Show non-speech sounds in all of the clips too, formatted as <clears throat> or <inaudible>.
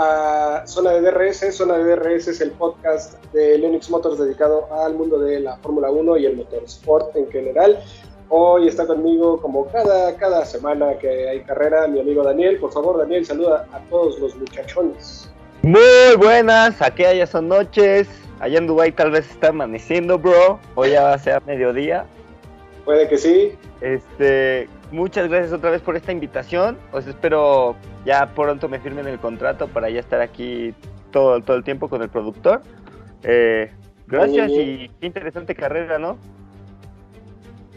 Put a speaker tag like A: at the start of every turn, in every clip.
A: A Zona de DRS. Zona de DRS es el podcast de Linux Motors dedicado al mundo de la Fórmula 1 y el motorsport en general. Hoy está conmigo, como cada, cada semana que hay carrera, mi amigo Daniel. Por favor, Daniel, saluda a todos los muchachones.
B: Muy buenas, aquí ya son noches. Allá en Dubai tal vez está amaneciendo, bro. Hoy ya va a ser mediodía.
A: Puede que sí.
B: Este, muchas gracias otra vez por esta invitación. Os espero ya pronto me firmen el contrato para ya estar aquí todo, todo el tiempo con el productor. Eh, gracias y qué interesante carrera, ¿no?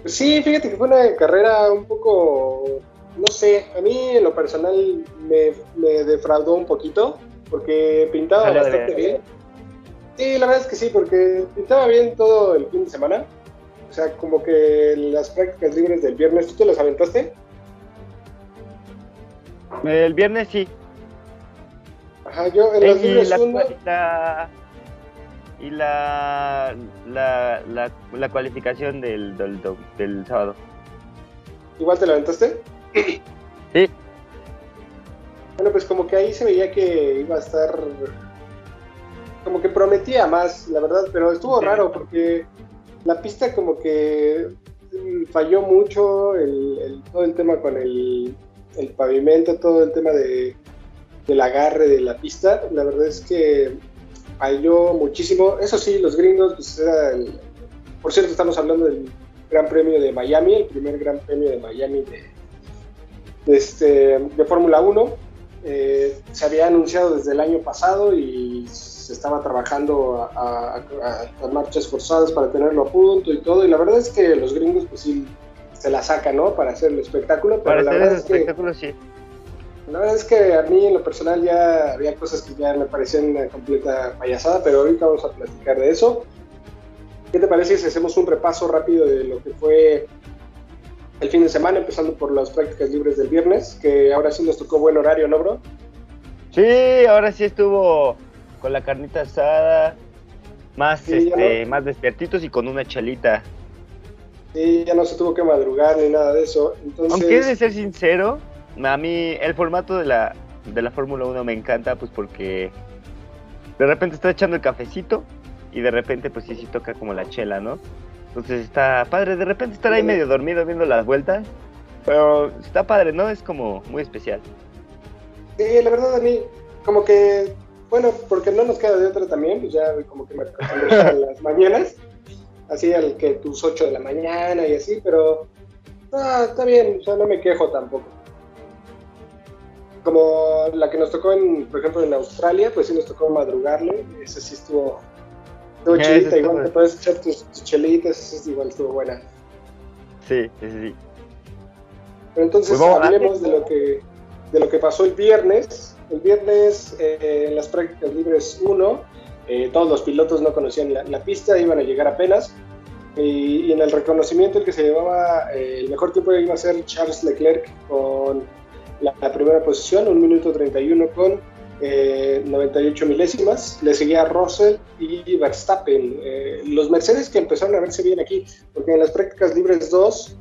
A: Sí, fíjate que fue una carrera un poco, no sé, a mí en lo personal me, defraudó un poquito porque pintaba bastante bien. Sí, la verdad es que sí, porque pintaba bien todo el fin de semana o sea, como que las prácticas libres del viernes, ¿tú te las aventaste?
B: El viernes sí.
A: Ajá, yo en las libres
B: la, y la, la, la, cualificación del, del, del, sábado.
A: ¿Igual te la aventaste? <clears throat>
B: Sí.
A: Bueno, pues como que ahí se veía que iba a estar como que prometía más, la verdad, pero estuvo raro porque la pista como que falló mucho el, todo el tema con el, pavimento, todo el tema de, del agarre de la pista. La verdad es que falló muchísimo. Eso sí, los gringos, pues era el, por cierto, estamos hablando del Gran Premio de Miami, el primer Gran Premio de Miami de, este, de Fórmula 1. Eh, se había anunciado desde el año pasado y estaba trabajando a, marchas forzadas para tenerlo a punto y todo, y la verdad es que los gringos pues sí se la sacan, ¿no? Para hacer el espectáculo,
B: pero para la verdad es espectáculo, sí.
A: La verdad es que a mí en lo personal ya había cosas que ya me parecían una completa payasada, pero ahorita vamos a platicar de eso. ¿Qué te parece si hacemos un repaso rápido de lo que fue el fin de semana, empezando por las prácticas libres del viernes, que ahora sí nos tocó buen horario, ¿no, bro?
B: Sí, ahora sí estuvo con la carnita asada, más, este, más despiertitos y con una chalita.
A: Sí, ya no se tuvo que madrugar ni nada de eso. Entonces...
B: Aunque he de ser sincero, a mí el formato de la, de la Fórmula 1 me encanta, pues porque de repente está echando el cafecito y de repente pues sí, sí toca como la chela, ¿no? Entonces está padre, de repente estar ahí medio dormido viendo las vueltas, pero está padre, ¿no? Es como muy especial.
A: Sí, la verdad a mí, como que bueno, porque no nos queda de otra también, pues ya como que me a las <laughs> mañanas, así al que tus 8 de la mañana y así, pero ah, está bien, o sea, no me quejo tampoco. Como la que nos tocó, en, por ejemplo, en Australia, pues sí nos tocó madrugarle, esa sí estuvo, estuvo chilita, igual te puedes echar tus, chelitas, esa igual estuvo buena.
B: Sí, sí, sí.
A: Pero entonces pues hablemos de lo que de lo que pasó el viernes el viernes eh, en las prácticas libres 1, eh, todos los pilotos no conocían la, pista, iban a llegar apenas. Y, en el reconocimiento el que se llevaba eh, el mejor tiempo iba a ser Charles Leclerc con la, primera posición, 1 minuto 31 con 98 milésimas. Le seguía Russell y Verstappen. los Mercedes que empezaron a verse bien aquí, porque en las prácticas libres 2,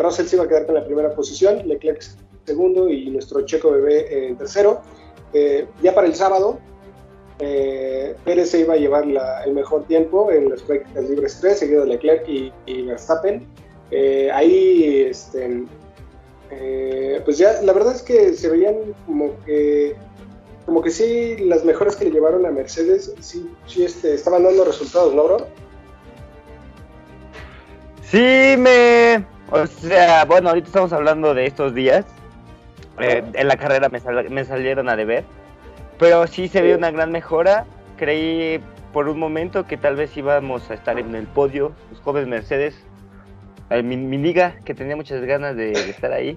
A: Russell se iba a quedar con la primera posición, Leclerc segundo y nuestro checo bebé en tercero. Eh, ya para el sábado, eh, Pérez se iba a llevar el mejor tiempo en las prácticas libres 3, seguido de Leclerc y, Verstappen. Eh, ahí, este, pues ya la verdad es que se veían como que como que sí, las mejores que le llevaron a Mercedes, sí, sí este, estaban dando resultados, ¿no, bro?
B: Sí, me... O sea, bueno, ahorita estamos hablando de estos días, eh, en la carrera me, me, salieron a deber. Pero sí se ve una gran mejora. Creí por un momento que tal vez íbamos a estar en el podio, los jóvenes Mercedes. Eh, mi, liga, que tenía muchas ganas de, estar ahí.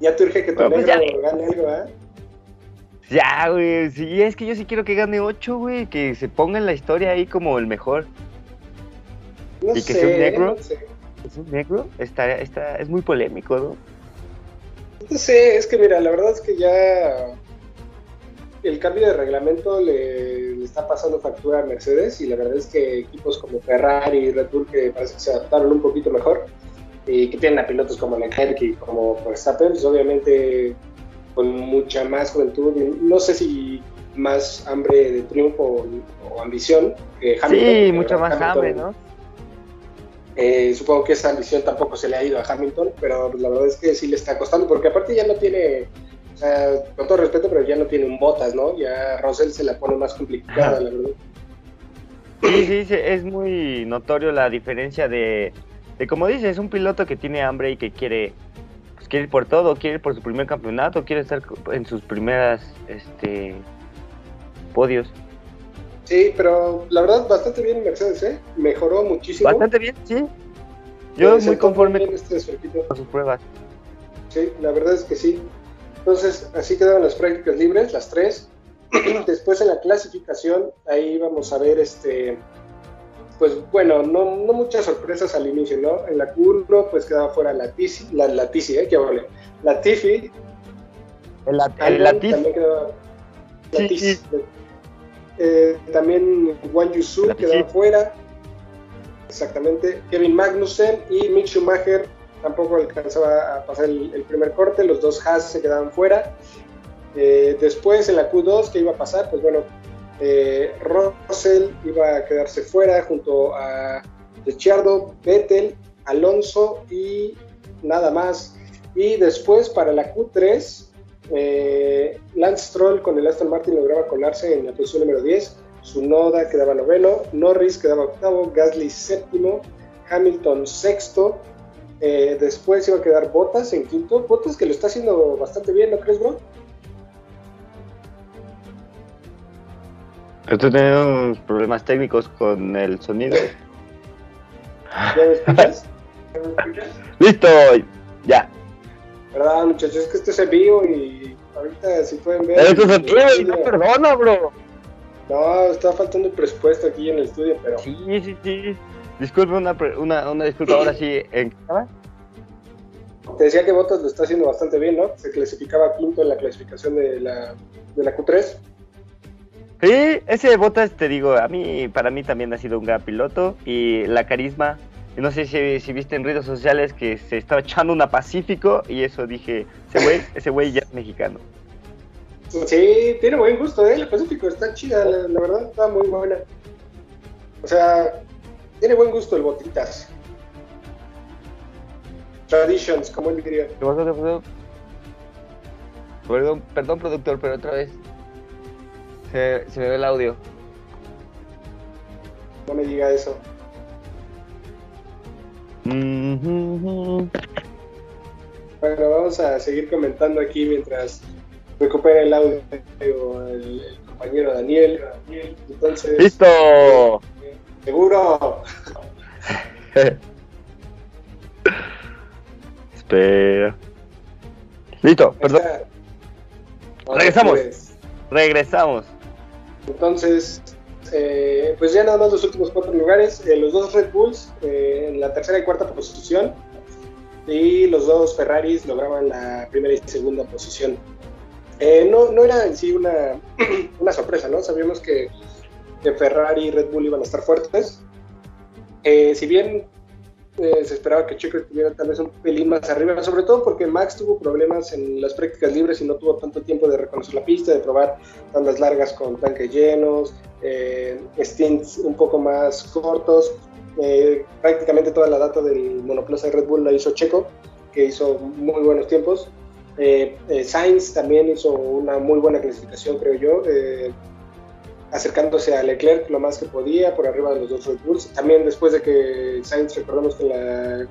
A: Ya te urge que tu pues gane algo, ¿eh?
B: Ya, güey, sí, es que yo sí quiero que gane 8, güey, que se ponga en la historia ahí como el mejor.
A: y que sea un negro.
B: Es un negro, está, está, es muy polémico, ¿no?
A: No sé, es que mira, la verdad es que ya el cambio de reglamento le, está pasando factura a Mercedes y la verdad es que equipos como Ferrari y Red Bull que parece que se adaptaron un poquito mejor y que tienen a pilotos como Leclerc y como Verstappen, pues obviamente con mucha más juventud, no sé si más hambre de triunfo o, ambición
B: que Hamilton. Sí, mucha más hambre, ¿no?
A: Eh, supongo que esa ambición tampoco se le ha ido a Hamilton, pero la verdad es que sí le está costando, porque aparte ya no tiene, o sea, con todo respeto, pero ya no tiene un botas, ¿no? Ya Russell se la pone más complicada, la verdad.
B: Sí, sí, es muy notorio la diferencia de, de como dices, es un piloto que tiene hambre y que quiere, pues, quiere ir por todo, quiere ir por su primer campeonato, quiere estar en sus primeras este, podios.
A: Sí, pero la verdad bastante bien Mercedes, ¿eh? Mejoró muchísimo.
B: Bastante bien, sí. Yo muy conforme con, este con sus pruebas.
A: Sí, la verdad es que sí. Entonces, así quedaron las prácticas libres, las tres. <clears throat> Después en la clasificación, ahí vamos a ver este pues bueno, no, no, muchas sorpresas al inicio, ¿no? En la Q1 pues quedaba fuera la Tizi, la, la Tizi, ¿eh? Que vale. La Tiffy.
B: El,
A: También quedaba la sí, eh, también Juan Yusu quedaba fuera. Exactamente. Kevin Magnussen y Mick Schumacher tampoco alcanzaba a pasar el, primer corte. Los dos Haas se quedaban fuera. Eh, después en la Q2, ¿qué iba a pasar? Pues bueno, eh, Russell iba a quedarse fuera junto a Ricciardo, Vettel, Alonso y nada más. Y después para la Q3, eh, Lance Stroll con el Aston Martin lograba colarse en la posición número 10. Noda quedaba noveno, Norris quedaba octavo, Gasly séptimo, Hamilton sexto. Eh, después iba a quedar Bottas en quinto. Bottas que lo está haciendo bastante bien, ¿no crees, bro?
B: Estoy teniendo problemas técnicos con el sonido. <laughs>
A: ¿Ya me escuchas? ¿Ya me escuchas?
B: ¡Listo! Ya.
A: ¿Verdad, muchachos? Es que esto es en vivo y ahorita si pueden ver.
B: Esto es en no perdona, bro.
A: No, está faltando el presupuesto aquí en el estudio, pero.
B: Sí, sí, sí. Disculpe, una, una, una disculpa ahora sí. ¿En qué
A: Te decía que Bottas lo está haciendo bastante bien, ¿no? Se clasificaba quinto en la clasificación de la, de la Q3.
B: Sí, ese Bottas, te digo, a mí, para mí también ha sido un gran piloto y la carisma. No sé si, viste en redes sociales que se estaba echando una Pacífico y eso dije, ese güey, ese güey ya es mexicano.
A: Sí, tiene buen gusto, ¿eh? La Pacífico está chida, la, verdad, está muy buena. O sea, tiene buen gusto el Botitas. Traditions, como él diría. ¿Qué pasó, qué pasó?
B: Perdón, perdón, productor, pero otra vez. Se, me ve el audio.
A: No me diga eso. Bueno, vamos a seguir comentando aquí mientras recupera el audio el, compañero Daniel. Entonces.
B: ¡Listo!
A: ¿Seguro? <laughs>
B: Espera. Listo, perdón. Regresamos. Regresamos.
A: Entonces, eh, pues ya nada más los últimos cuatro lugares, eh, los dos Red Bulls eh, en la tercera y cuarta posición y los dos Ferraris lograban la primera y segunda posición. no, no era en sí una, <clears throat> una sorpresa, ¿no? Sabíamos que, que, Ferrari y Red Bull iban a estar fuertes. si bien eh, se esperaba que Checo estuviera tal vez un pelín más arriba, sobre todo porque Max tuvo problemas en las prácticas libres y no tuvo tanto tiempo de reconocer la pista, de probar tandas largas con tanques llenos, eh, stints un poco más cortos. Eh, prácticamente toda la data del monoplaza de Red Bull la hizo Checo, que hizo muy buenos tiempos. Sainz también hizo una muy buena clasificación, creo yo acercándose a Leclerc lo más que podía, por arriba de los dos Red Bulls. También después de que Sainz, recordemos que en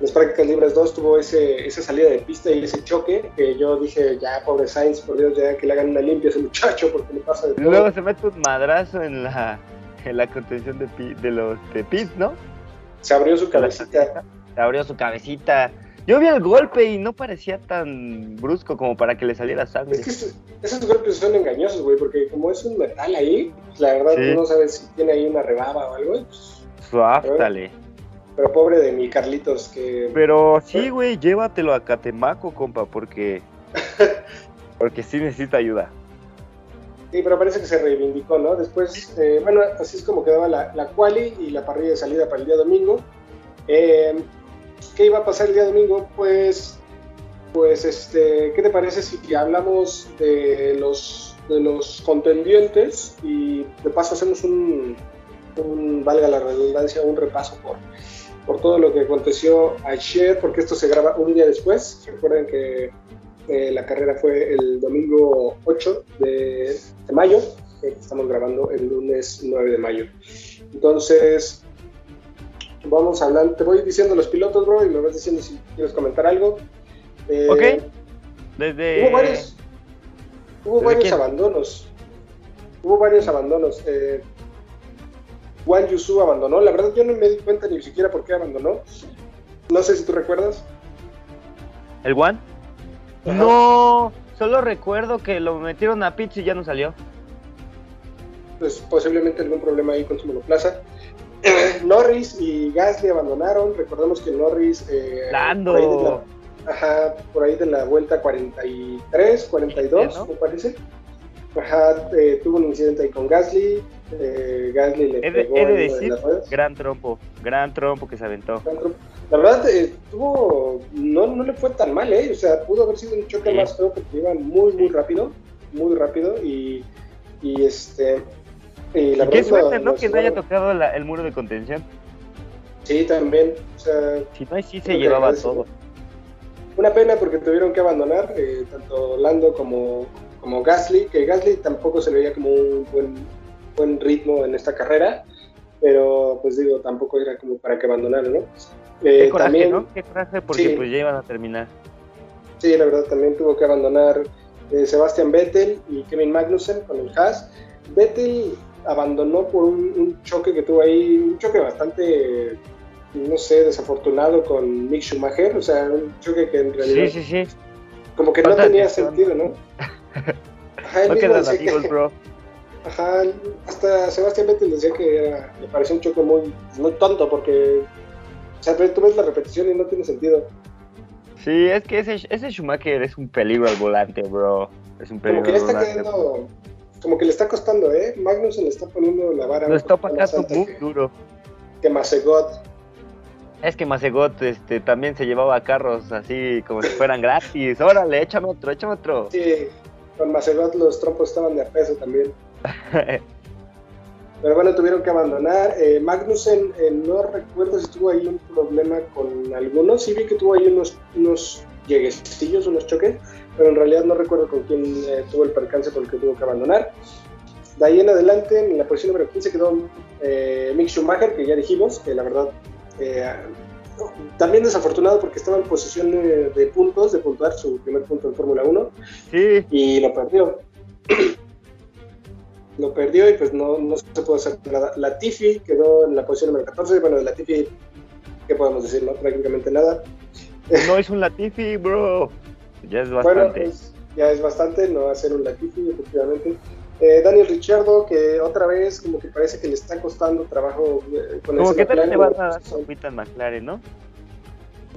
A: las prácticas libres 2 tuvo ese, esa salida de pista y ese choque, que yo dije, ya, pobre Sainz, por Dios, ya que le hagan una limpia a ese muchacho, porque le pasa de
B: todo. Luego se mete un madrazo en la, en la contención de, de los de pit, ¿no?
A: Se abrió su cabecita.
B: Se abrió su cabecita. Yo vi el golpe y no parecía tan brusco como para que le saliera sangre.
A: Es que esos golpes son engañosos, güey, porque como es un metal ahí, pues, la verdad tú no sabes si tiene ahí una rebaba o algo. Pues,
B: Suáftale.
A: Pero, pobre de mi Carlitos que...
B: Pero sí, güey, llévatelo a Catemaco, compa, porque... <laughs> porque sí necesita ayuda.
A: Sí, pero parece que se reivindicó, ¿no? Después, eh, bueno, así es como quedaba la, la quali y la parrilla de salida para el día domingo. Eh, ¿Qué iba a pasar el día domingo? Pues pues, este, ¿qué te parece si hablamos de los, de los contendientes y de paso hacemos un, valga la redundancia, un repaso por, por todo lo que aconteció ayer, porque esto se graba un día después. Recuerden que eh, la carrera fue el domingo 8 de, de mayo, estamos grabando el lunes 9 de mayo. Entonces, vamos hablando, te voy diciendo los pilotos, bro, y me vas diciendo si quieres comentar algo.
B: Eh, ok. Desde...
A: Hubo varios, hubo varios abandonos. Hubo varios abandonos. Eh, Juan Yusu abandonó. La verdad, yo no me di cuenta ni siquiera por qué abandonó. No sé si tú recuerdas.
B: ¿El Juan? No, solo recuerdo que lo metieron a pits y ya no salió.
A: Pues posiblemente algún problema ahí con su monoplaza. Norris y Gasly abandonaron. Recordemos que Norris.
B: Eh, Lando.
A: ajá, por ahí de la vuelta 43, 42, me parece. Ajá, eh, tuvo un incidente ahí con Gasly. Eh, Gasly le pegó
B: en decir, Gran trompo, gran trompo que se aventó.
A: La verdad, eh, tuvo, no, no le fue tan mal, ¿eh? O sea, pudo haber sido un choque más feo porque iban muy, muy rápido, muy rápido y, y este,
B: y Qué suerte, ¿no? que no haya tocado el muro de contención.
A: Sí, también. O sea,
B: si no, sí se llevaba todo.
A: Una pena porque tuvieron que abandonar eh, tanto Lando como, como Gasly, que Gasly tampoco se veía como un buen, buen ritmo en esta carrera, pero pues digo, tampoco era como para que abandonaran, ¿no?
B: Eh, Qué coraje, también, ¿no? Qué coraje porque pues ya iban a terminar.
A: Sí, la verdad, también tuvo que abandonar eh, Sebastian Vettel y Kevin Magnussen con el Haas. Vettel abandonó por un, choque que tuvo ahí, un choque bastante, no sé, desafortunado con Mick Schumacher, o sea, un choque que en realidad...
B: Sí, sí, sí.
A: Como que no tenía sentido, ¿no? <laughs>
B: Ajá, no amigos, bro.
A: Ajá, hasta Sebastián Vettel decía que era, le pareció un choque muy, muy tonto porque, o sea, tú ves la repetición y no tiene sentido.
B: Sí, es que ese, ese Schumacher es un peligro al volante, bro. Es un peligro.
A: Como que está quedando como que le está costando, ¿eh? Magnus se le está poniendo la vara.
B: Lo está pagando muy duro.
A: Que Macegot.
B: Es que Macegot este, también se llevaba carros así como si fueran gratis. Órale, échame otro, échame otro.
A: Sí, con Macegot los trompos estaban de a peso también. <laughs> Pero bueno, tuvieron que abandonar. Eh, Magnussen, eh, no recuerdo si tuvo ahí un problema con algunos. Sí vi que tuvo ahí unos, unos lleguecillos, unos choques pero en realidad no recuerdo con quién eh, tuvo el percance por el que tuvo que abandonar. De ahí en adelante, en la posición número 15 quedó eh, Mick Schumacher, que ya dijimos, que la verdad eh, también desafortunado porque estaba en posición de puntos, de puntuar su primer punto en Fórmula 1,
B: sí.
A: y lo perdió. <clears throat> lo perdió y pues no, no se pudo hacer nada. La Tiffy quedó en la posición número 14, bueno, de la Tiffy, ¿qué podemos decir? No, prácticamente nada.
B: No es un Latifi, bro. Ya es bastante. Bueno,
A: ya es bastante, no va a ser un Latifi, efectivamente. Eh, Daniel Richardo, que otra vez como que parece que le está costando trabajo
B: eh, con Como que tal le van a dar su agüita en McLaren, ¿no?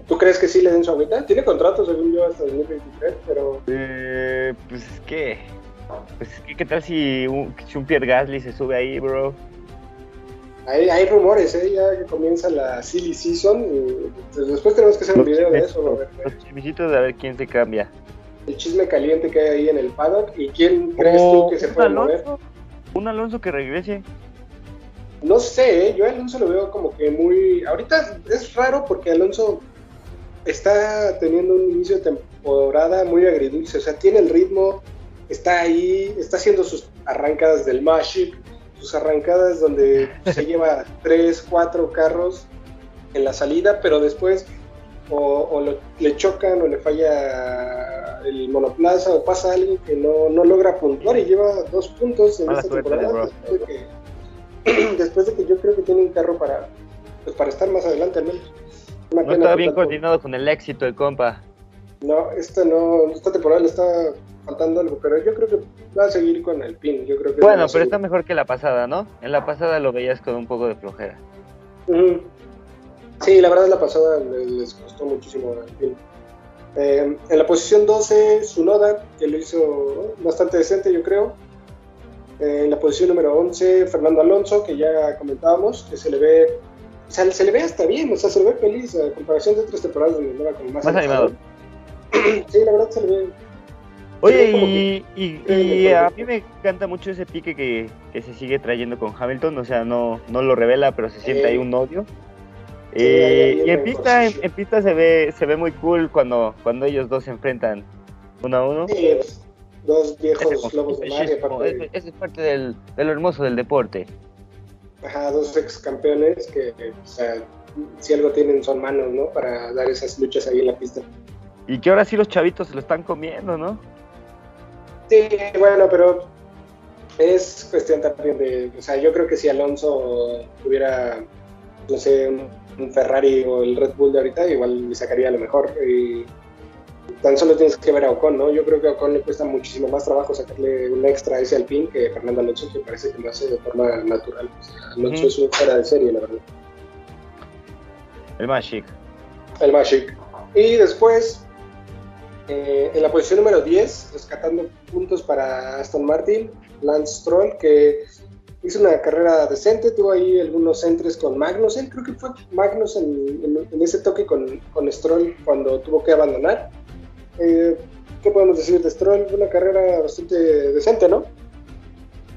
A: ¿Tú crees que sí le den su agüita? Tiene contrato, según yo, hasta 2023, pero...
B: Eh, pues es que... Pues es que, ¿qué tal si un, si un Pierre Gasly se sube ahí, bro?
A: Hay, hay rumores, ¿eh? ya que comienza la silly season. Y, pues, después tenemos que hacer un video de eso. Robert.
B: Los chismecitos de a ver quién se cambia.
A: El chisme caliente que hay ahí en el paddock. ¿Y quién crees tú que se puede mover?
B: Un Alonso que regrese.
A: No sé, ¿eh? yo a Alonso lo veo como que muy... Ahorita es raro porque Alonso está teniendo un inicio de temporada muy agridulce. O sea, tiene el ritmo, está ahí, está haciendo sus arrancadas del Magic sus arrancadas donde <laughs> se lleva tres, cuatro carros en la salida, pero después o, le chocan o le falla el monoplaza o pasa alguien que no, no logra puntuar y lleva dos puntos en esta temporada después de, que, <clears throat> después de, que, yo creo que tiene un carro para, pues para estar más adelante al menos.
B: no está bien coordinado con el éxito de compa.
A: No, esta no, esta temporada le está faltando algo, pero yo creo que va a seguir con el pin. Yo creo que
B: bueno, pero está mejor que la pasada, ¿no? En la pasada lo veías con un poco de flojera.
A: Sí, la verdad la pasada les costó muchísimo el pin. Eh, en la posición 12, Sunoda, que lo hizo bastante decente, yo creo. Eh, en la posición número 11, Fernando Alonso, que ya comentábamos, que se le ve, o sea, se le ve hasta bien, o sea, se le ve feliz a comparación de otras temporadas donde andaba con más,
B: más animado. <clears throat>
A: sí, la verdad se le ve.
B: Oye, y, a mí me encanta mucho ese pique que, se sigue trayendo con Hamilton, o sea, no, no lo revela, pero se siente ahí un odio. Eh, y en pista, en, pista se ve, se ve muy cool cuando, cuando ellos dos se enfrentan uno a uno.
A: Sí, dos viejos lobos de mar.
B: Eso es parte del, de lo hermoso del deporte.
A: Ajá, dos ex campeones que, o sea, si algo tienen son manos, ¿no? Para dar esas luchas ahí en la pista.
B: Y que ahora sí los chavitos se lo están comiendo, ¿no?
A: Sí, bueno, pero es cuestión también de, o sea, yo creo que si Alonso tuviera, no sé, un Ferrari o el Red Bull de ahorita, igual le sacaría lo mejor. Y tan solo tienes que ver a Ocon, ¿no? Yo creo que a Ocon le cuesta muchísimo más trabajo sacarle un extra a ese Alpine que Fernando Alonso, que parece que lo hace de forma natural. O sea, Alonso es un fuera de serie, la verdad.
B: El Magic.
A: El Magic. Y después, eh, en la posición número 10, rescatando puntos para Aston Martin, Lance Stroll, que hizo una carrera decente, tuvo ahí algunos entres con Magnussen, creo que fue Magnussen en, ese toque con, con, Stroll cuando tuvo que abandonar. Eh, ¿Qué podemos decir de Stroll? Una carrera bastante decente, ¿no?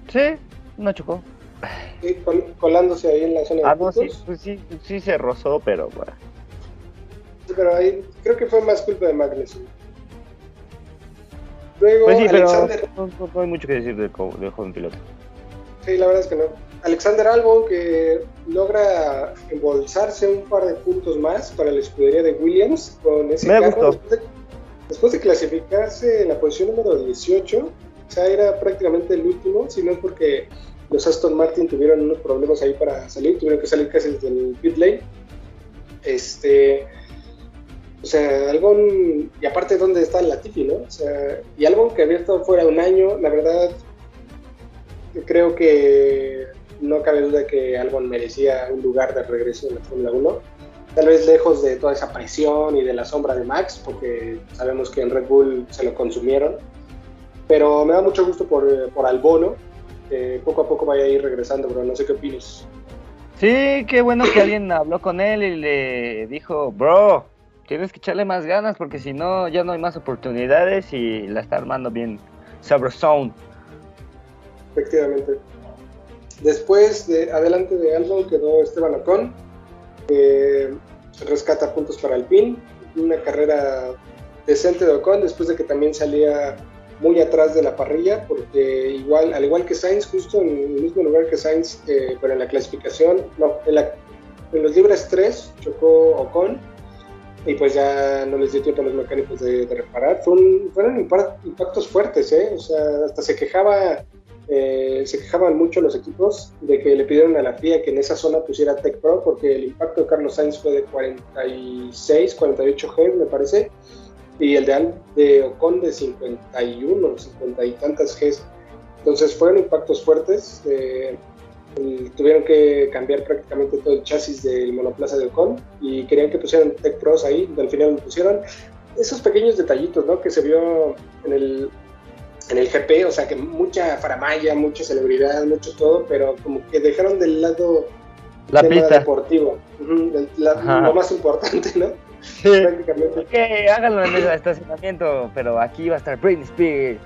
B: Sí, no chocó.
A: colándose ahí en la zona
B: ah,
A: de
B: no, sí, pues sí, sí se rozó, pero bueno.
A: Sí, pero ahí creo que fue más culpa de Magnussen. Luego, pues Alexander...
B: no, hay mucho que decir del, joven piloto.
A: Sí, la verdad es que no. Alexander Albon que logra embolsarse un par de puntos más para la escudería de Williams con ese
B: Me carro.
A: Después de, clasificarse en la posición número 18, o sea, era prácticamente el último, si no es porque los Aston Martin tuvieron unos problemas ahí para salir, tuvieron que salir casi desde el pit lane. Este, o sea, Albon, y aparte, ¿dónde está la Latifi, no? O sea, y Albon que estado fuera un año, la verdad, creo que no cabe duda que Albon merecía un lugar de regreso en la Fórmula 1. Tal vez lejos de toda esa presión y de la sombra de Max, porque sabemos que en Red Bull se lo consumieron. Pero me da mucho gusto por, por Albono, que poco a poco vaya a ir regresando, pero no sé qué opinas.
B: Sí, qué bueno que alguien habló con él y le dijo, bro, tienes que echarle más ganas porque si no, ya no hay más oportunidades y la está armando bien Sabrosón.
A: Efectivamente. Después, de adelante de Albon quedó Esteban Ocon, que rescata puntos para el PIN. Una carrera decente de Ocon, después de que también salía muy atrás de la parrilla, porque igual, al igual que Sainz, justo en el mismo lugar que Sainz, eh, pero en la clasificación, no, en, los libres 3 chocó Ocon y pues ya no les dio tiempo a los mecánicos de, reparar. fueron impactos fuertes, ¿eh? O sea, hasta se quejaba, eh, se quejaban mucho los equipos de que le pidieron a la FIA que en esa zona pusiera Tech Pro porque el impacto de Carlos Sainz fue de 46, 48 G, me parece, y el de, de Ocon de 51, 50 y tantas G. Entonces fueron impactos fuertes. Eh, tuvieron que cambiar prácticamente todo el chasis del monoplaza de Ocon y querían que pusieran Tech Pros ahí, al final lo pusieron. Esos pequeños detallitos, ¿no? Que se vio en el, en el GP, o sea, que mucha faramaya, mucha celebridad, mucho todo, pero como que dejaron del lado
B: la pista
A: deportivo, lo más importante, ¿no?
B: Sí. <laughs> Prácticamente. Que háganlo en el estacionamiento, pero aquí va a estar Britney Spears.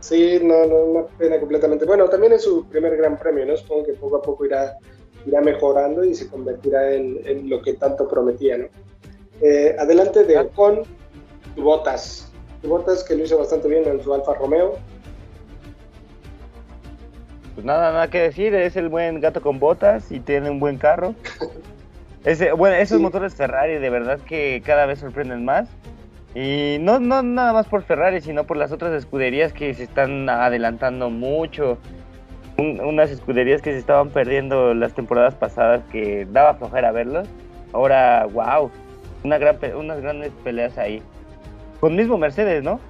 A: Sí, no, no, una pena completamente. Bueno, también es su primer gran premio, ¿no? Supongo que poco a poco irá, irá mejorando y se convertirá en, lo que tanto prometía, ¿no? Eh, adelante de Ocon, Botas. Botas que lo hizo bastante bien en su Alfa Romeo.
B: Pues nada, nada que decir, es el buen gato con botas y tiene un buen carro. <laughs> Ese, bueno, esos motores Ferrari de verdad que cada vez sorprenden más. Y no, no nada más por Ferrari, sino por las otras escuderías que se están adelantando mucho. unas escuderías que se estaban perdiendo las temporadas pasadas que daba flojera verlos. Ahora, wow, una gran, unas grandes peleas ahí. Con mismo Mercedes, ¿no?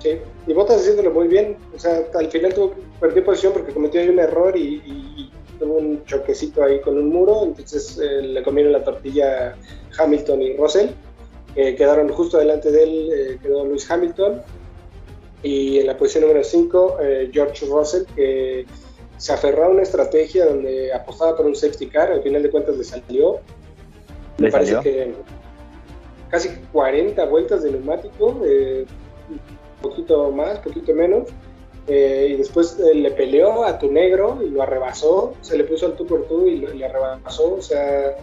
A: Sí, y Bottas haciéndolo muy bien. O sea, al final tuvo perder posición porque cometió ahí un error y, tuvo un choquecito ahí con un muro. Entonces eh, le comieron la tortilla Hamilton y Russell quedaron justo delante de él, eh, quedó Lewis Hamilton. Y en la posición número 5, eh, George Russell, que se aferró a una estrategia donde apostaba por un safety car, al final de cuentas le salió.
B: Me parece
A: que casi 40 vueltas de neumático, un poquito más, poquito menos. y después le peleó a tu negro y lo arrebasó, se le puso al tú por tú y le arrebasó, o sea,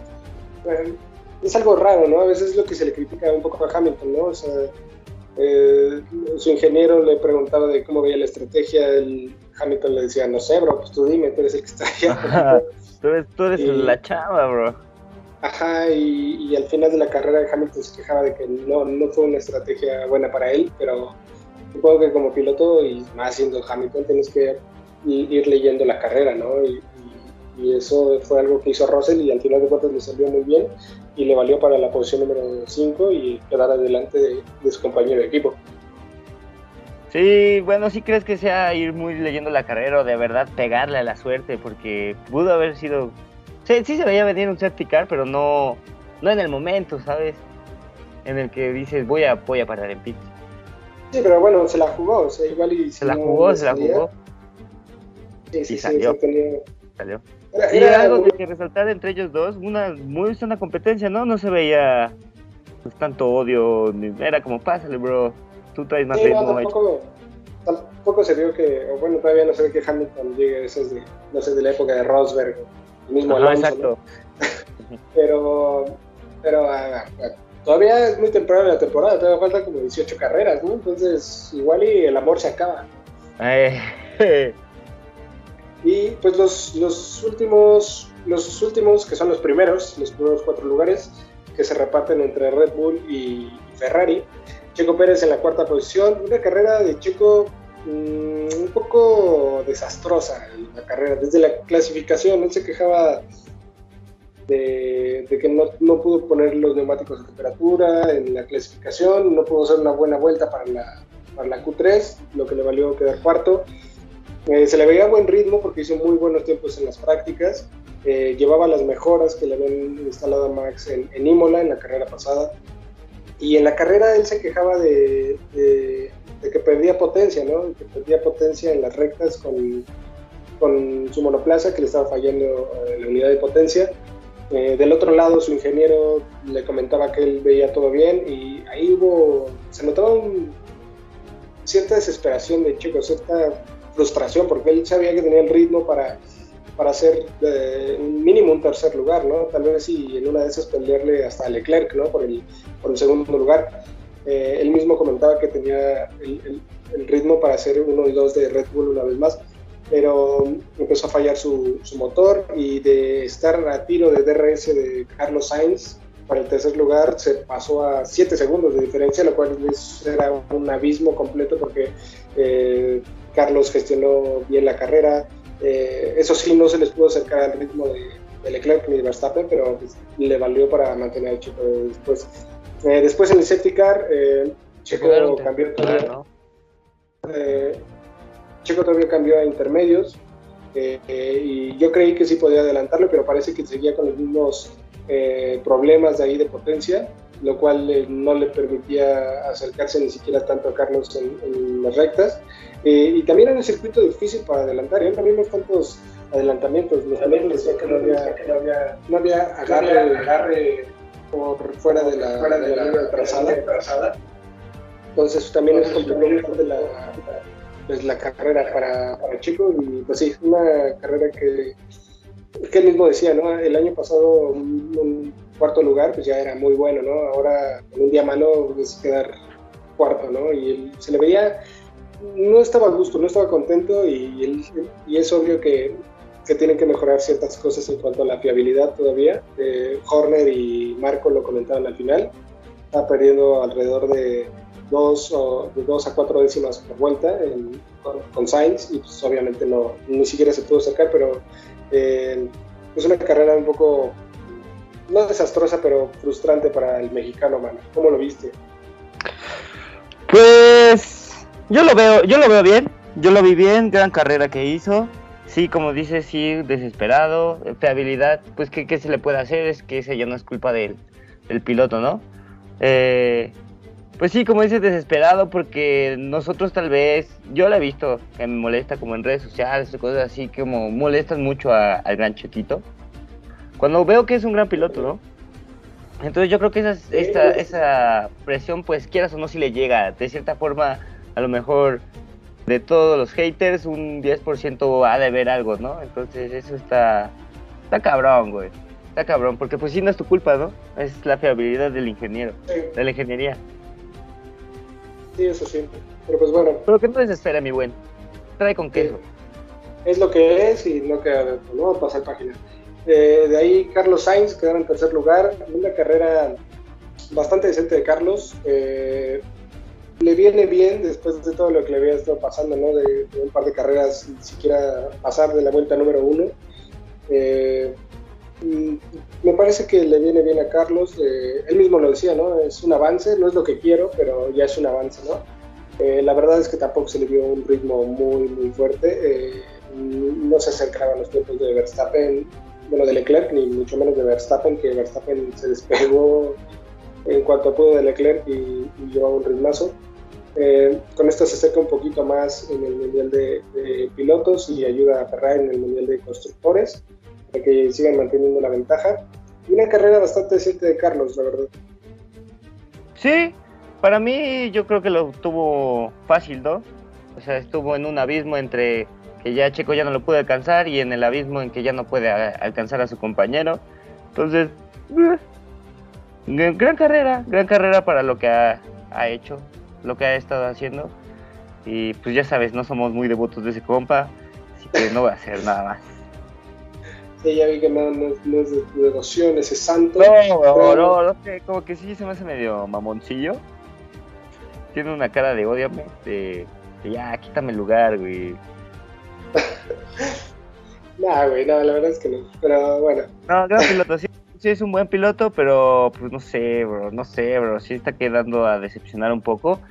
A: es algo raro, ¿no? A veces es lo que se le critica un poco a Hamilton, ¿no? O sea, eh, su ingeniero le preguntaba de cómo veía la estrategia, el Hamilton le decía, no sé, bro, pues tú dime, tú eres el que está allá.
B: tú eres, la chava, bro.
A: Ajá, y, al final de la carrera Hamilton se quejaba de que no, no fue una estrategia buena para él, pero supongo que como piloto y más siendo Hamilton tienes que ir leyendo la carrera, ¿no? Y, y eso fue algo que hizo Russell y al final de cuentas le salió muy bien y le valió para la posición número 5 y quedar adelante de, su compañero de equipo.
B: Sí, bueno, sí crees que sea ir muy leyendo la carrera o de verdad pegarle a la suerte, porque pudo haber sido. Sí, sí se veía venir un safety car, pero no, no en el momento, ¿sabes? En el que dices voy a, voy a parar en pit.
A: Sí, pero bueno, se la jugó, o sea, igual y.
B: Se la jugó, se la jugó.
A: Sí, sí, salió.
B: Salió y algo de que resaltar entre ellos dos, una muy buena competencia, ¿no? No se veía pues, tanto odio, era como, pásale, bro, tú traes más ritmo.
A: tampoco, tampoco, se vio que, o bueno, todavía no se ve que Hamilton llegue, eso es de, no sé, de la época de Rosberg, el mismo Alonso, exacto. <laughs> pero, pero todavía es muy temprano en la temporada, todavía faltan como 18 carreras, ¿no? Entonces, igual y el amor se acaba. Eh, <laughs> Y pues los, los, últimos, los últimos, que son los primeros, los primeros cuatro lugares, que se reparten entre Red Bull y Ferrari. Checo Pérez en la cuarta posición, una carrera de Checo mm, un poco desastrosa la carrera, desde la clasificación, él se quejaba de, que no, no, pudo poner los neumáticos a temperatura en la clasificación, no pudo hacer una buena vuelta para la, para la Q3, lo que le valió quedar cuarto. Eh, se le veía buen ritmo porque hizo muy buenos tiempos en las prácticas. Eh, llevaba las mejoras que le habían instalado a Max en, en, Imola en la carrera pasada. Y en la carrera él se quejaba de, que perdía potencia, ¿no? Que perdía potencia en las rectas con, con su monoplaza, que le estaba fallando eh, la unidad de potencia. del otro lado, su ingeniero le comentaba que él veía todo bien y ahí hubo, se notaba cierta desesperación de Chico, cierta frustración porque él sabía que tenía el ritmo para, para hacer eh, mínimo un tercer lugar, ¿no? Tal vez y en una de esas pelearle hasta a Leclerc, ¿no? Por el, por el segundo lugar. Eh, él mismo comentaba que tenía el, el, ritmo para hacer uno y dos de Red Bull una vez más, pero empezó a fallar su, su motor y de estar a tiro de DRS de Carlos Sainz para el tercer lugar se pasó a 7 segundos de diferencia, lo cual era un abismo completo porque eh, Carlos gestionó bien la carrera. Eh, eso sí, no se les pudo acercar al ritmo de, Leclerc ni de Verstappen, pero pues, le valió para mantener el Checo después. Eh, después en el safety car, eh, Checo cambió todavía, Checo todavía cambió a intermedios y yo creí que sí podía adelantarlo, pero parece que seguía con los mismos problemas de ahí de potencia lo cual no le permitía acercarse ni siquiera tanto a Carlos en, las rectas. Eh, y también era un circuito difícil para adelantar, no vimos tantos adelantamientos, los pilotos decían que no había, que no había, no había agarre, agarre por fuera de la, fuera de la, línea trazada. Entonces también es complicado de la, pues, la carrera para, para Chico y pues sí, una carrera que, que él mismo decía, ¿no? El año pasado un cuarto lugar, pues ya era muy bueno, ¿no? Ahora con un día malo es quedar cuarto, ¿no? Y él, se le veía, no estaba a gusto, no estaba contento y, y es obvio que, que, tienen que mejorar ciertas cosas en cuanto a la fiabilidad todavía. Eh, Horner y Marco lo comentaban al final, está perdiendo alrededor de dos, o, de dos a cuatro décimas por vuelta con, Sainz y pues obviamente no, ni siquiera se pudo sacar, pero eh, es una carrera un poco no desastrosa, pero frustrante para el mexicano, mano. ¿Cómo lo viste?
B: Yo lo veo, yo lo veo bien, yo lo vi bien, gran carrera que hizo. Sí, como dices, sí, desesperado, fiabilidad, pues ¿qué, se le puede hacer? Es que ese ya no es culpa del, piloto, ¿no? Eh, pues sí, como dices, desesperado porque nosotros tal vez, yo lo he visto que me molesta como en redes sociales, cosas así, como molestan mucho al gran Chetito. Cuando veo que es un gran piloto, ¿no? Entonces yo creo que esa, esta, esa presión, pues quieras o no, si le llega. De cierta forma, a lo mejor de todos los haters, un 10% ha de ver algo, ¿no? Entonces eso está, está cabrón, güey. Está cabrón, porque pues sí no es tu culpa, ¿no? Es la fiabilidad del ingeniero, de la ingeniería.
A: Sí, eso sí. Pero pues bueno.
B: Pero que no desespera, mi buen. Trae con queso.
A: Es lo que es y no queda, no pasar página. Eh, de ahí Carlos Sainz quedaron en tercer lugar. Una carrera bastante decente de Carlos. Eh, le viene bien después de todo lo que le había estado pasando, ¿no? De, un par de carreras, ni siquiera pasar de la vuelta número uno. Eh, me parece que le viene bien a Carlos. Eh, él mismo lo decía, ¿no? Es un avance, no es lo que quiero, pero ya es un avance, ¿no? Eh, la verdad es que tampoco se le vio un ritmo muy, muy fuerte. No se acercaban los tiempos de Verstappen, bueno, de Leclerc, ni mucho menos de Verstappen, que Verstappen se despegó en cuanto pudo de Leclerc y, y llevaba un ritmazo. Con esto se acerca un poquito más en el Mundial de, Pilotos y ayuda a Ferrari en el Mundial de Constructores para que sigan manteniendo la ventaja. Y una carrera bastante decente de Carlos, la verdad.
B: Sí, para mí yo creo que lo tuvo fácil, ¿no? O sea, estuvo en un abismo entre que ya Checo ya no lo puede alcanzar y en el abismo en que ya no puede alcanzar a su compañero. Entonces, eh, gran carrera, gran carrera para lo que ha, hecho, lo que ha estado haciendo. Y pues ya sabes, no somos muy devotos de ese compa, así que no voy a hacer nada más.
A: Sí, ya vi que no, no, es de tu devoción ese santo.
B: No, no, no, como que sí se me hace medio mamoncillo. Tiene una cara de odiame, de, ya, quítame el lugar, güey. <laughs>
A: nah, güey, no, la verdad es que no, pero bueno.
B: No, gran piloto, sí, sí es un buen piloto, pero pues no sé, bro, no sé, bro, sí está quedando a decepcionar un poco.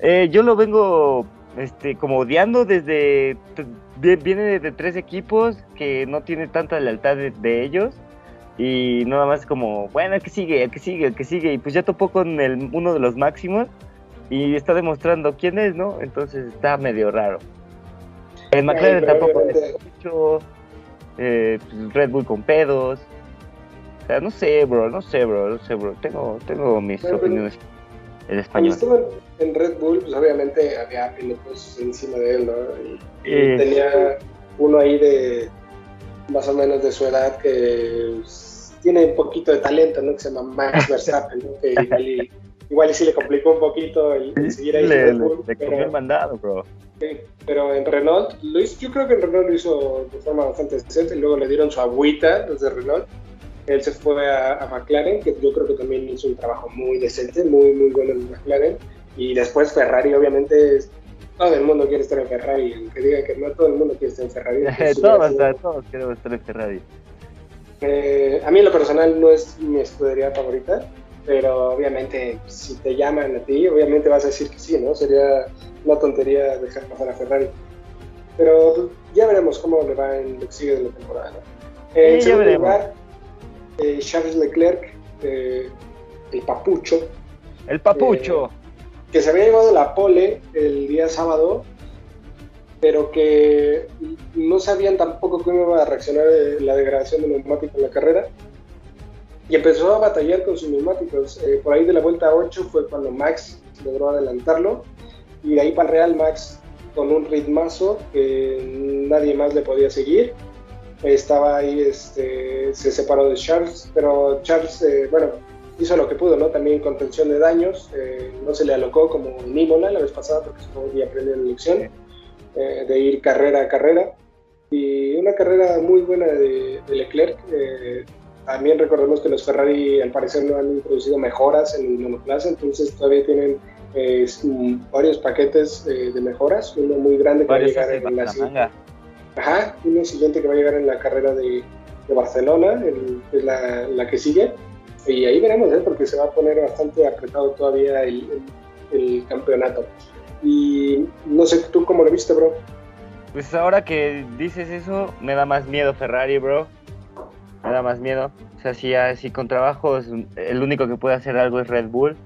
B: Eh, yo lo vengo este, como odiando desde... Viene de tres equipos que no tiene tanta lealtad de, ellos y nada más como, bueno, el que sigue, el que sigue, el que sigue, y pues ya topó con el, uno de los máximos y está demostrando quién es, ¿no? Entonces está medio raro. El McLaren tampoco es mucho, eh, pues, Red Bull con pedos, sea, no sé, bro, no sé, bro, no sé, bro, tengo, tengo mis opiniones el español.
A: Estuvo en Red Bull, pues obviamente había pilotos encima de él, ¿no? Y, tenía uno ahí de más o menos de su edad que pues, tiene un poquito de talento, ¿no? Que se llama Max <laughs> Verstappen, ¿no? Que igual y, igual sí le complicó un poquito el, seguir ahí.
B: Le, en Red Bull, le, pero, el mandado, bro.
A: pero en Renault, lo hizo, yo creo que en Renault lo hizo de forma bastante decente, y luego le dieron su agüita los de Renault él se fue a, McLaren, que yo creo que también hizo un trabajo muy decente, muy, muy bueno en McLaren. Y después Ferrari, obviamente, todo el mundo quiere estar en Ferrari. Aunque diga que no, todo el mundo quiere estar en Ferrari. <laughs>
B: todos, todos queremos estar en Ferrari.
A: Eh, a mí en lo personal no es mi escudería favorita, pero obviamente si te llaman a ti, obviamente vas a decir que sí, ¿no? Sería una tontería dejar pasar a Ferrari. Pero ya veremos cómo le va en lo que sigue de la temporada. En segundo lugar, eh, Charles Leclerc, eh, el papucho.
B: El papucho. Eh,
A: que se había llevado la pole el día sábado, pero que no sabían tampoco cómo iba a reaccionar la degradación de neumáticos en la carrera. Y empezó a batallar con sus neumáticos. por ahí de la vuelta 8 fue cuando Max logró adelantarlo. Y de ahí para el Real Max con un ritmazo que nadie más le podía seguir estaba ahí, este, se separó de Charles, pero Charles, eh, bueno, hizo lo que pudo, ¿no? También contención de daños, eh, no se le alocó como Nímola la vez pasada, porque supongo que aprendió la lección, eh, de ir carrera a carrera. Y una carrera muy buena de, Leclerc. también recordemos que los Ferrari al parecer no han introducido mejoras en el monoplaza, entonces todavía tienen varios paquetes de mejoras, uno muy grande que va a llegar en la, Ajá, uno siguiente que va a llegar en la carrera de, Barcelona, es la, que sigue. Y ahí veremos, ¿eh? porque se va a poner bastante apretado todavía el, campeonato. Y no sé, ¿tú cómo lo viste, bro?
B: Pues ahora que dices eso, me da más miedo Ferrari, bro. Me da más miedo. O sea, si, si con trabajo el único que puede hacer algo es Red Bull,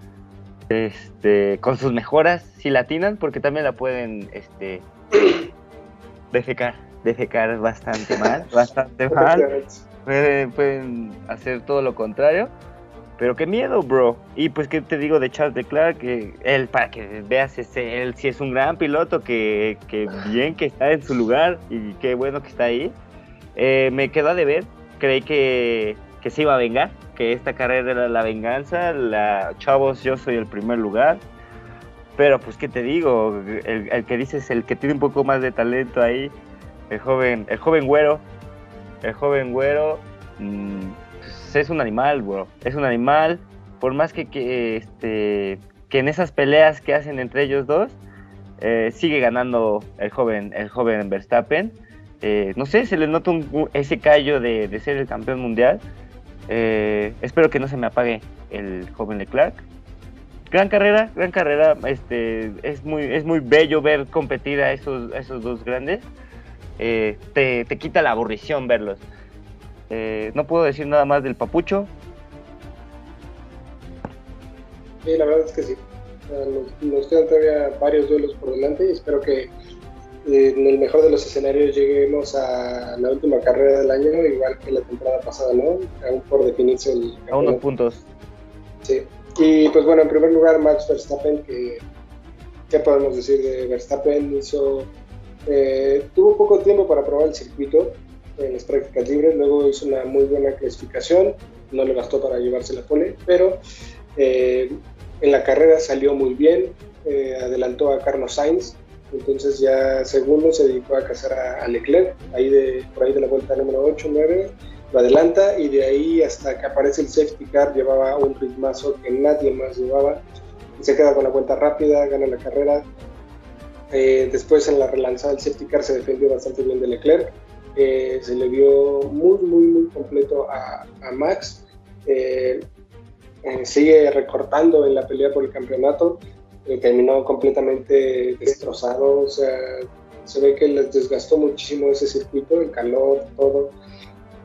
B: este, con sus mejoras, si latinan, porque también la pueden este, <clears throat> defecar defecar bastante mal, <laughs> bastante mal. Pueden, pueden hacer todo lo contrario. Pero qué miedo, bro. Y pues, ¿qué te digo de Charles Leclerc? Que él, para que veas, ese, él sí es un gran piloto, que, que bien que está en su lugar y qué bueno que está ahí. Eh, me quedó de ver, creí que, que, se iba a vengar, que esta carrera era la venganza. La, chavos, yo soy el primer lugar. Pero pues, ¿qué te digo? El, el que dices, el que tiene un poco más de talento ahí, el joven, el joven güero, el joven güero. Mmm, es un animal, bro. Es un animal. Por más que, que, este, que en esas peleas que hacen entre ellos dos, eh, sigue ganando el joven, el joven Verstappen. Eh, no sé, se le nota ese callo de, de, ser el campeón mundial. Eh, espero que no se me apague el joven Leclerc. Gran carrera, gran carrera. Este, es, muy, es muy bello ver competir a esos, a esos dos grandes. Te, te, quita la aburrición verlos. Eh, no puedo decir nada más del papucho.
A: Sí, la verdad es que sí. Nos, quedan todavía varios duelos por delante y espero que eh, en el mejor de los escenarios lleguemos a la última carrera del año, igual que la temporada pasada, ¿no? Aún por definirse el.
B: A unos puntos.
A: Sí. Y pues bueno, en primer lugar, Max Verstappen, que. ¿Qué podemos decir de Verstappen? Hizo. Eh, tuvo poco tiempo para probar el circuito, en las prácticas libres, luego hizo una muy buena clasificación, no le bastó para llevarse la pole, pero eh, en la carrera salió muy bien, eh, adelantó a Carlos Sainz, entonces ya segundo se dedicó a cazar a, Leclerc, ahí de, por ahí de la vuelta número 8, 9, lo adelanta y de ahí hasta que aparece el safety car llevaba un ritmazo que nadie más llevaba, se queda con la vuelta rápida, gana la carrera, eh, después en la relanzada del safety car se defendió bastante bien de Leclerc, eh, se le vio muy, muy, muy completo a, Max. Eh, sigue recortando en la pelea por el campeonato. terminó completamente destrozado. O sea, se ve que les desgastó muchísimo ese circuito, el calor, todo.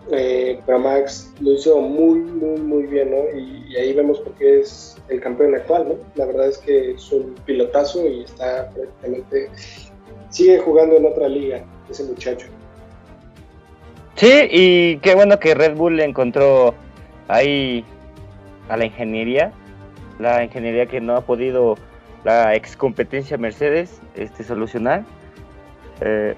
A: Pero Max lo hizo muy, muy, muy bien, ¿no? Y, ahí vemos por qué es el campeón actual, ¿no? La verdad es que es un pilotazo y está prácticamente. sigue jugando en otra liga, ese muchacho.
B: Sí, y qué bueno que Red Bull encontró ahí a la ingeniería, la ingeniería que no ha podido la ex competencia Mercedes este, solucionar. Eh,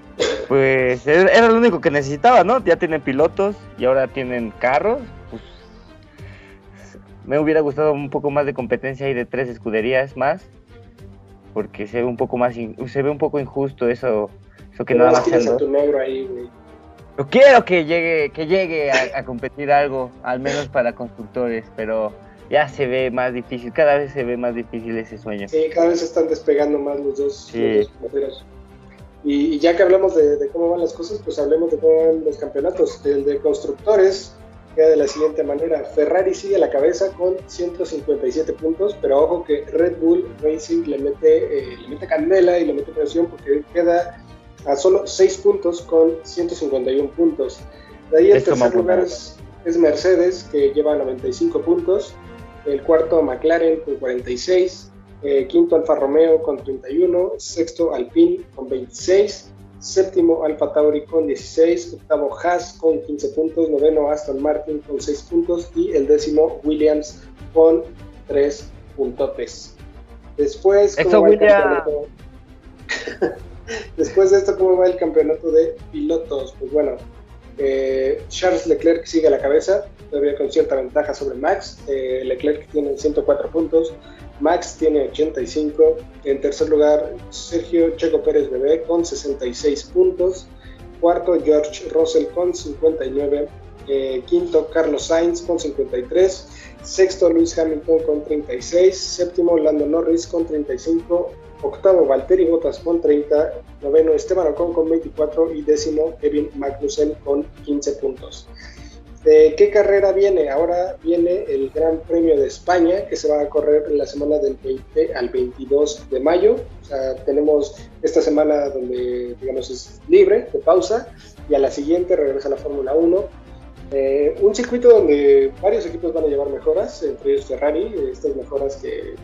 B: pues era lo único que necesitaba, ¿no? Ya tienen pilotos y ahora tienen carros. Pues, me hubiera gustado un poco más de competencia y de tres escuderías más, porque se ve un poco más, se ve un poco injusto eso, eso que nada más.
A: ahí,
B: yo quiero que llegue, que llegue a, competir algo, al menos para constructores, pero ya se ve más difícil, cada vez se ve más difícil ese sueño.
A: Sí, cada vez se están despegando más los dos, modelos. Y, ya que hablamos de, cómo van las cosas, pues hablemos de cómo van los campeonatos. El de constructores queda de la siguiente manera. Ferrari sigue a la cabeza con 157 puntos, pero ojo que Red Bull Racing le mete, eh, le mete candela y le mete presión porque queda a solo 6 puntos con 151 puntos. De ahí el tercer lugar es, Mercedes, que lleva 95 puntos. El cuarto, McLaren, con 46. Eh, quinto, Alfa Romeo, con 31. Sexto, Alpine, con 26. Séptimo, Alfa Tauri, con 16. Octavo, Haas, con 15 puntos. Noveno, Aston Martin, con 6 puntos. Y el décimo, Williams, con 3 puntotes. Después,
B: como Williams. <laughs>
A: Después de esto, ¿cómo va el campeonato de pilotos? Pues bueno, eh, Charles Leclerc sigue a la cabeza, todavía con cierta ventaja sobre Max. Eh, Leclerc tiene 104 puntos, Max tiene 85. En tercer lugar, Sergio Checo Pérez Bebé con 66 puntos. Cuarto, George Russell con 59. Eh, quinto, Carlos Sainz con 53. Sexto, Luis Hamilton con 36. Séptimo, Lando Norris con 35 octavo Valtteri Bottas con 30, noveno Esteban Ocon con 24 y décimo Kevin Magnussen con 15 puntos. ¿De qué carrera viene? Ahora viene el Gran Premio de España que se va a correr en la semana del 20 al 22 de mayo. O sea, tenemos esta semana donde, digamos, es libre, de pausa, y a la siguiente regresa la Fórmula 1. Eh, un circuito donde varios equipos van a llevar mejoras, entre ellos Ferrari, estas mejoras que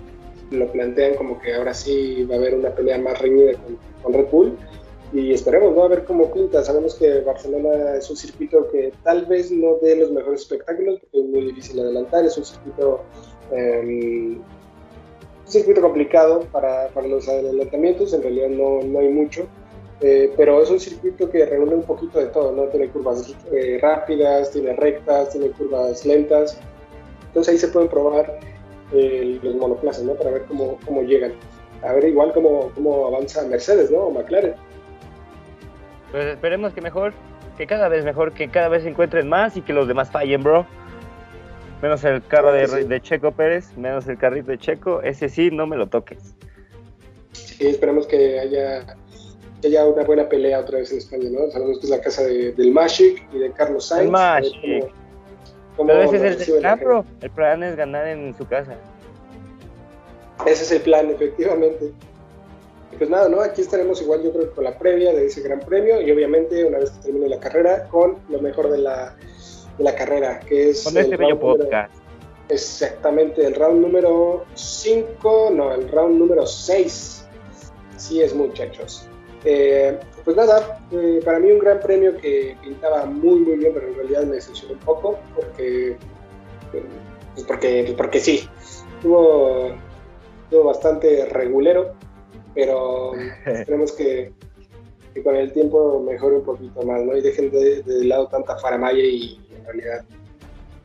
A: lo plantean como que ahora sí va a haber una pelea más reñida con, Red Bull. Y esperemos, ¿no? A ver cómo pinta. Sabemos que Barcelona es un circuito que tal vez no dé los mejores espectáculos, porque es muy difícil adelantar, es un circuito, em, un circuito complicado para, para, los adelantamientos, en realidad no, no hay mucho, eh, pero es un circuito que reúne un poquito de todo, ¿no? Tiene curvas eh, rápidas, tiene rectas, tiene curvas lentas, entonces ahí se pueden probar eh, los monoplazas, ¿no? Para ver cómo, cómo llegan. A ver igual cómo, cómo avanza Mercedes, ¿no? O McLaren.
B: Pues esperemos que mejor, que cada vez mejor, que cada vez se encuentren más y que los demás fallen, bro. Menos el carro de, Checo Pérez, menos el carrito de Checo, ese sí, no me lo toques.
A: Sí, esperemos que haya, haya una buena pelea otra vez en España, ¿no? Sabemos que es la casa del Magic y de Carlos Sainz. El
B: Magic. Pero ese es el plan, bro. El plan es ganar en su casa.
A: Ese es el plan, efectivamente pues nada, ¿no? Aquí estaremos igual yo creo con la previa de ese gran premio y obviamente una vez que termine la carrera con lo mejor de la, de la carrera, que es...
B: Con este bello podcast.
A: exactamente, el round número 5, no, el round número 6. Sí es muchachos. Eh, pues nada, eh, para mí un gran premio que pintaba muy muy bien, pero en realidad me decepcionó un poco porque, pues porque, pues porque sí, estuvo, estuvo bastante regulero pero <laughs> esperemos que, con el tiempo mejore un poquito más, ¿no? Y dejen de, lado tanta faramaya y en realidad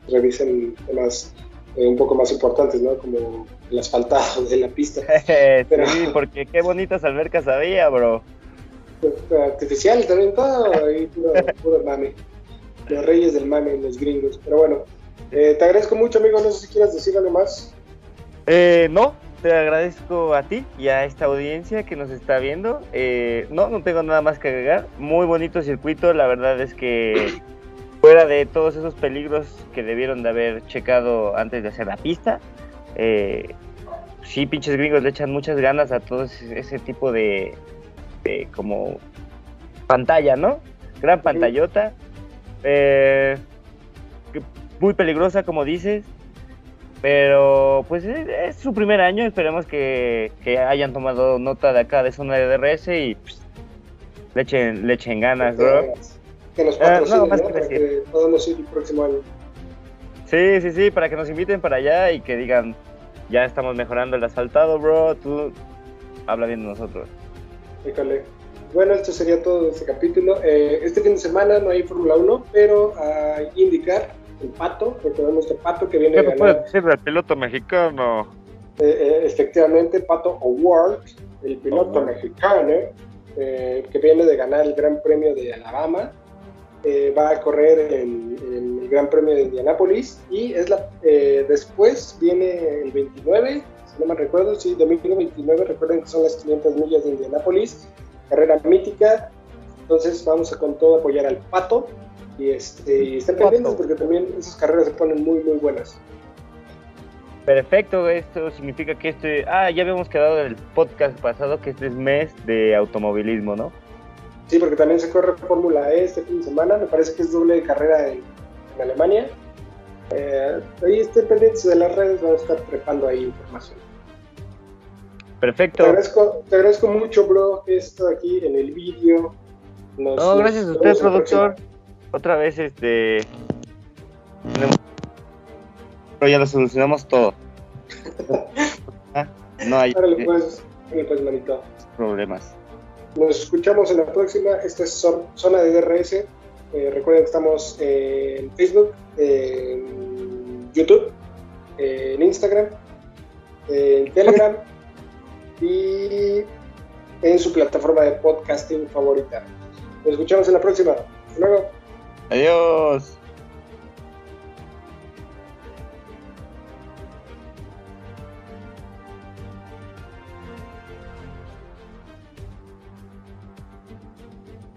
A: revisen temas eh, un poco más importantes, ¿no? Como el asfaltado de la pista. <laughs>
B: sí, porque qué bonitas albercas había, bro.
A: Artificial también todo, ahí puro, puro mame. Los reyes del mame, los gringos. Pero bueno, eh, te agradezco mucho, amigo. No sé si quieras decir algo más.
B: Eh, no, te agradezco a ti y a esta audiencia que nos está viendo. Eh, no, no tengo nada más que agregar. Muy bonito circuito, la verdad es que fuera de todos esos peligros que debieron de haber checado antes de hacer la pista, eh, sí, pinches gringos le echan muchas ganas a todo ese tipo de, como pantalla, ¿no? Gran pantallota. Eh, muy peligrosa, como dices. Pero pues es, su primer año, esperemos que, hayan tomado nota de acá de zona de DRS y pues, le, echen, le echen ganas, bro.
A: Que nos ah, patrocinen, Para que podamos ir el próximo año.
B: Sí, sí, sí, para que nos inviten para allá y que digan, ya estamos mejorando el asfaltado, bro, tú habla bien de nosotros.
A: Bueno, esto sería todo de este capítulo. Eh, este fin de semana no hay Fórmula 1, pero hay indicar el Pato, recordemos el Pato que viene
B: de ganar. decir del piloto mexicano?
A: Eh, eh, efectivamente, Pato Award, el piloto mexicano, eh, que viene de ganar el Gran Premio de Alabama, va a correr en, el Gran Premio de Indianápolis y es la, después viene el 29, si no me recuerdo, sí, domingo 29, recuerden que son las 500 millas de Indianápolis, carrera mítica, entonces vamos a con todo apoyar al Pato y, este, estén pendientes porque también esas carreras se ponen muy, muy buenas.
B: Perfecto, esto significa que este. Ah, ya habíamos quedado en el podcast pasado que este es mes de automovilismo, ¿no?
A: Sí, porque también se corre Fórmula E este fin de semana. Me parece que es doble carrera en, Alemania. Eh, ahí estén pendientes de las redes, vamos a estar trepando ahí información.
B: Perfecto.
A: Te agradezco, te agradezco mucho, bro, esto aquí en el vídeo.
B: no, gracias a usted, productor otra vez este pero ya lo solucionamos todo. <laughs>
A: Ah, no hay pues, pues, manito.
B: problemas.
A: Nos escuchamos en la próxima. Esta es Zona de DRS. Eh, recuerden que estamos en Facebook, en YouTube, en Instagram, en Telegram <laughs> y en su plataforma de podcasting favorita. Nos escuchamos en la próxima. Hasta luego.
B: Adiós.